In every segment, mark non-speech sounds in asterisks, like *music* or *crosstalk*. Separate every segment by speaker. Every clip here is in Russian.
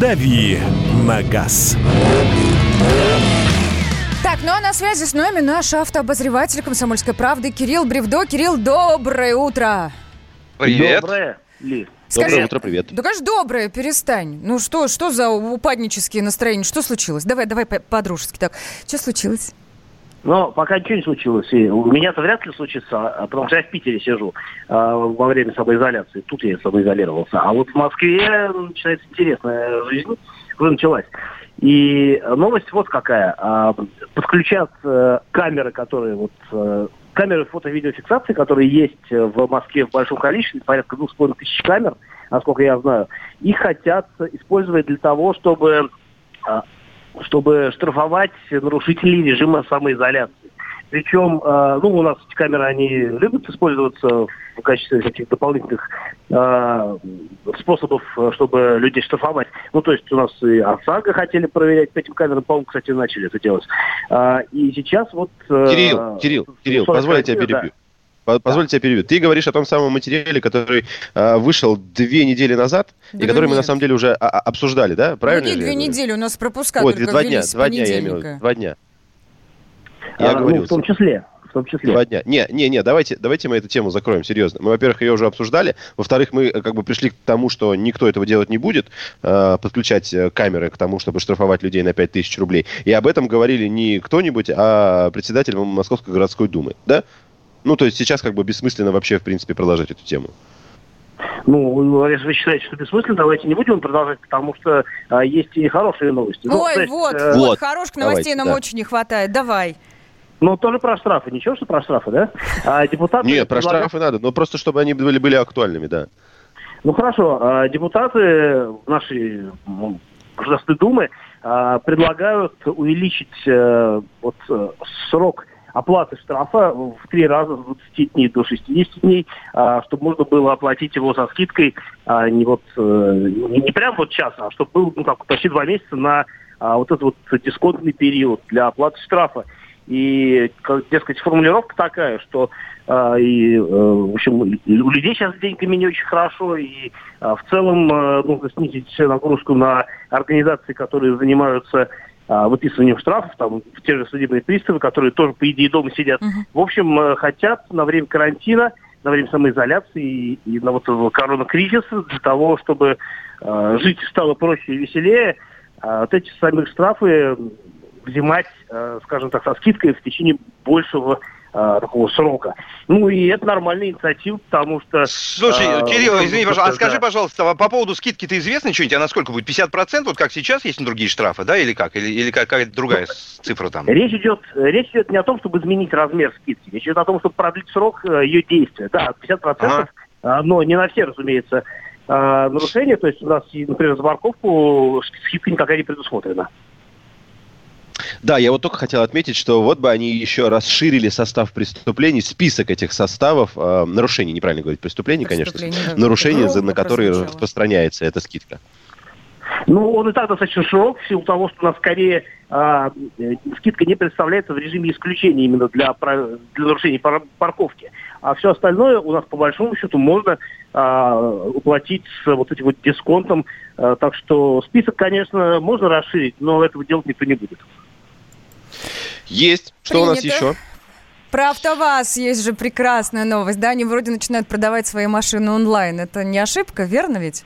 Speaker 1: «Дави на газ».
Speaker 2: Так, ну а на связи с нами наш автообозреватель «Комсомольской правды» Кирилл Бревдо. Кирилл, доброе утро.
Speaker 3: Привет.
Speaker 4: Доброе, Ли.
Speaker 2: Скажи-
Speaker 3: Доброе утро, привет.
Speaker 2: Да, конечно, доброе, перестань. Ну что, что за упаднические настроения? Что случилось? Давай, давай по- по-дружески так. Что случилось?
Speaker 4: Но пока ничего не случилось. И у меня-то вряд ли случится, а, потому что я в Питере сижу а, во время самоизоляции. Тут я самоизолировался. А вот в Москве начинается интересная жизнь. Уже началась. И новость вот какая. А, Подключат э, камеры, которые вот э, камеры фото-видеофиксации, которые есть э, в Москве в большом количестве, порядка двух с половиной тысяч камер, насколько я знаю, их хотят использовать для того, чтобы чтобы штрафовать нарушителей режима самоизоляции. Причем, э, ну, у нас эти камеры, они любят использоваться в качестве всяких дополнительных э, способов, э, чтобы людей штрафовать. Ну, то есть у нас и ОСАГО хотели проверять по этим камерам, по-моему, кстати, начали это делать. А, и сейчас вот... э,
Speaker 3: Кирилл, Кирилл, Кирилл,
Speaker 4: 40
Speaker 3: позволь я тебя
Speaker 4: да.
Speaker 3: Перебью. По- Позволь тебя перебью. Ты говоришь о том самом материале, который а, вышел две недели назад,
Speaker 2: Да
Speaker 3: и который мы на самом деле уже а- а- обсуждали, да? Правильно?
Speaker 2: ну, не
Speaker 3: ли
Speaker 2: две
Speaker 3: я
Speaker 2: недели, у нас пропуска
Speaker 3: Ой,
Speaker 2: только
Speaker 3: два дня, два дня я имел в виду, два дня. Я
Speaker 4: А, ну,
Speaker 3: говорил.
Speaker 4: в том числе. В том числе.
Speaker 3: Два дня. Не, не, не, давайте, давайте мы эту тему закроем, серьезно. Мы, во-первых, ее уже обсуждали. Во-вторых, мы э, как бы пришли к тому, что никто этого делать не будет, э, подключать э, камеры к тому, чтобы штрафовать людей на 5000 рублей. И об этом говорили не кто-нибудь, а председатель Московской городской думы, да? Ну, то есть сейчас как бы бессмысленно вообще, в принципе, продолжать эту тему.
Speaker 4: Ну, если вы считаете, что бессмысленно, давайте не будем продолжать, потому что а, есть и хорошие новости. Ну,
Speaker 2: Ой,
Speaker 4: то есть,
Speaker 2: вот,
Speaker 4: э,
Speaker 2: вот, хороших новостей
Speaker 3: давайте,
Speaker 2: нам
Speaker 3: да.
Speaker 2: очень не хватает. Давай.
Speaker 4: Ну, тоже про штрафы. Ничего, что про штрафы, да? А депутаты...
Speaker 3: Нет, про
Speaker 4: предлагают-
Speaker 3: штрафы надо, но просто чтобы они были, были актуальными, да.
Speaker 4: Ну, хорошо. а, Депутаты нашей ну, Государственной Думы а, предлагают увеличить э, вот, э, срок оплаты штрафа в три раза с 20 дней до 60 дней, а, чтобы можно было оплатить его со скидкой а, не вот э, не, прям вот час, а чтобы был ну, как, почти два месяца на а, вот этот вот дисконтный период для оплаты штрафа. И, как, дескать, формулировка такая, что а, и, э, в общем, у людей сейчас с деньгами не очень хорошо, и а, в целом э, нужно снизить нагрузку на организации, которые занимаются выписыванием штрафов, там, те же судебные приставы, которые тоже, по идее, дома сидят.
Speaker 2: Мгм.
Speaker 4: В общем, э, хотят на время карантина, на время самоизоляции и, и на вот этого коронакризиса для того, чтобы э, жить стало проще и веселее, а вот эти самые штрафы взимать, э, скажем так, со скидкой в течение большего э, такого срока. Ну и это нормальная инициатива, потому что...
Speaker 5: Слушай,
Speaker 4: А,
Speaker 5: Кирилл,
Speaker 4: ну,
Speaker 5: извини, пожалуйста, а скажи, пожалуйста, а по поводу скидки-то известно что-нибудь? А насколько будет? 50%, вот как сейчас есть на другие штрафы, да, или как? Или, или какая-то другая с- цифра там?
Speaker 4: Речь идет, речь идет не о том, чтобы изменить размер скидки, речь идет о том, чтобы продлить срок э, ее действия. Да, 50%,
Speaker 5: Ага.
Speaker 4: а, но не на все, разумеется, нарушения. То есть у нас, например, за парковку скидка никакая не предусмотрена.
Speaker 3: Да, я вот только хотел отметить, что вот бы они еще расширили состав преступлений, список этих составов, э, нарушений, неправильно говорить, преступлений, конечно,
Speaker 2: да.
Speaker 3: нарушений, за- на которые
Speaker 2: прозвучало.
Speaker 3: распространяется эта скидка.
Speaker 4: Ну, он и так достаточно широк, в силу того, что у нас скорее а, э, скидка не представляется в режиме исключения именно для, для нарушений пар- парковки. А все остальное у нас по большому счету можно а, уплатить с вот этим вот дисконтом. А, так что список, конечно, можно расширить, но этого делать никто не будет.
Speaker 3: Есть. Что у нас
Speaker 2: Принято.
Speaker 3: еще?
Speaker 2: Про АвтоВАЗ есть же прекрасная новость, да? Они вроде начинают продавать свои машины онлайн. Это не ошибка, верно ведь?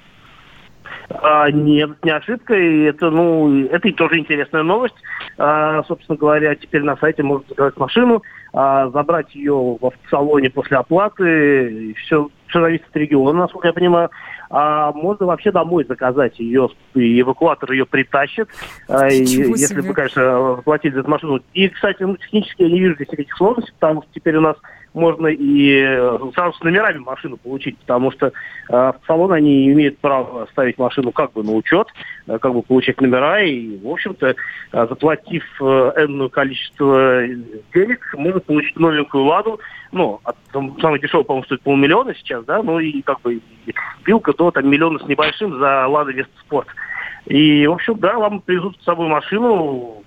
Speaker 4: А, нет, не ошибка, и это, ну, это и тоже интересная новость. А, собственно говоря, теперь на сайте можно заказать машину, а, забрать ее в автосалоне после оплаты, и все, все зависит от региона, насколько я понимаю. А можно вообще домой заказать ее, и эвакуатор ее притащит, а, и если вы, конечно, заплатили за эту машину. И, кстати, ну, технически я не вижу здесь никаких сложностей, потому что теперь у нас можно и э, сразу с номерами машину получить, потому что э, в салон они имеют право ставить машину как бы на учет, э, как бы получать номера, и, в общем-то, заплатив э, энное количество денег, можно получить новенькую «Ладу», ну, самый дешевый, по-моему, стоит полмиллиона сейчас, да, ну и как бы и вилка до там миллиона с небольшим за «Лада Веста Спорт». И, в общем, да, вам привезут с собой машину,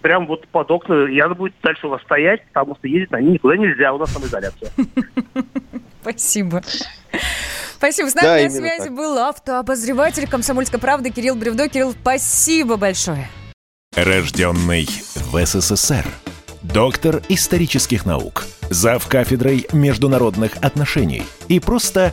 Speaker 4: прям вот под окна, и она будет дальше у вас стоять, потому что ездить на ней никуда нельзя, у нас самоизоляция. *laughs*
Speaker 2: Спасибо. Спасибо. С нами
Speaker 3: Да,
Speaker 2: на связи
Speaker 3: так.
Speaker 2: был автообозреватель «Комсомольской правды» Кирилл Бревдо. Кирилл, спасибо большое.
Speaker 1: Рожденный в СССР. Доктор исторических наук. Зав кафедрой международных отношений. И просто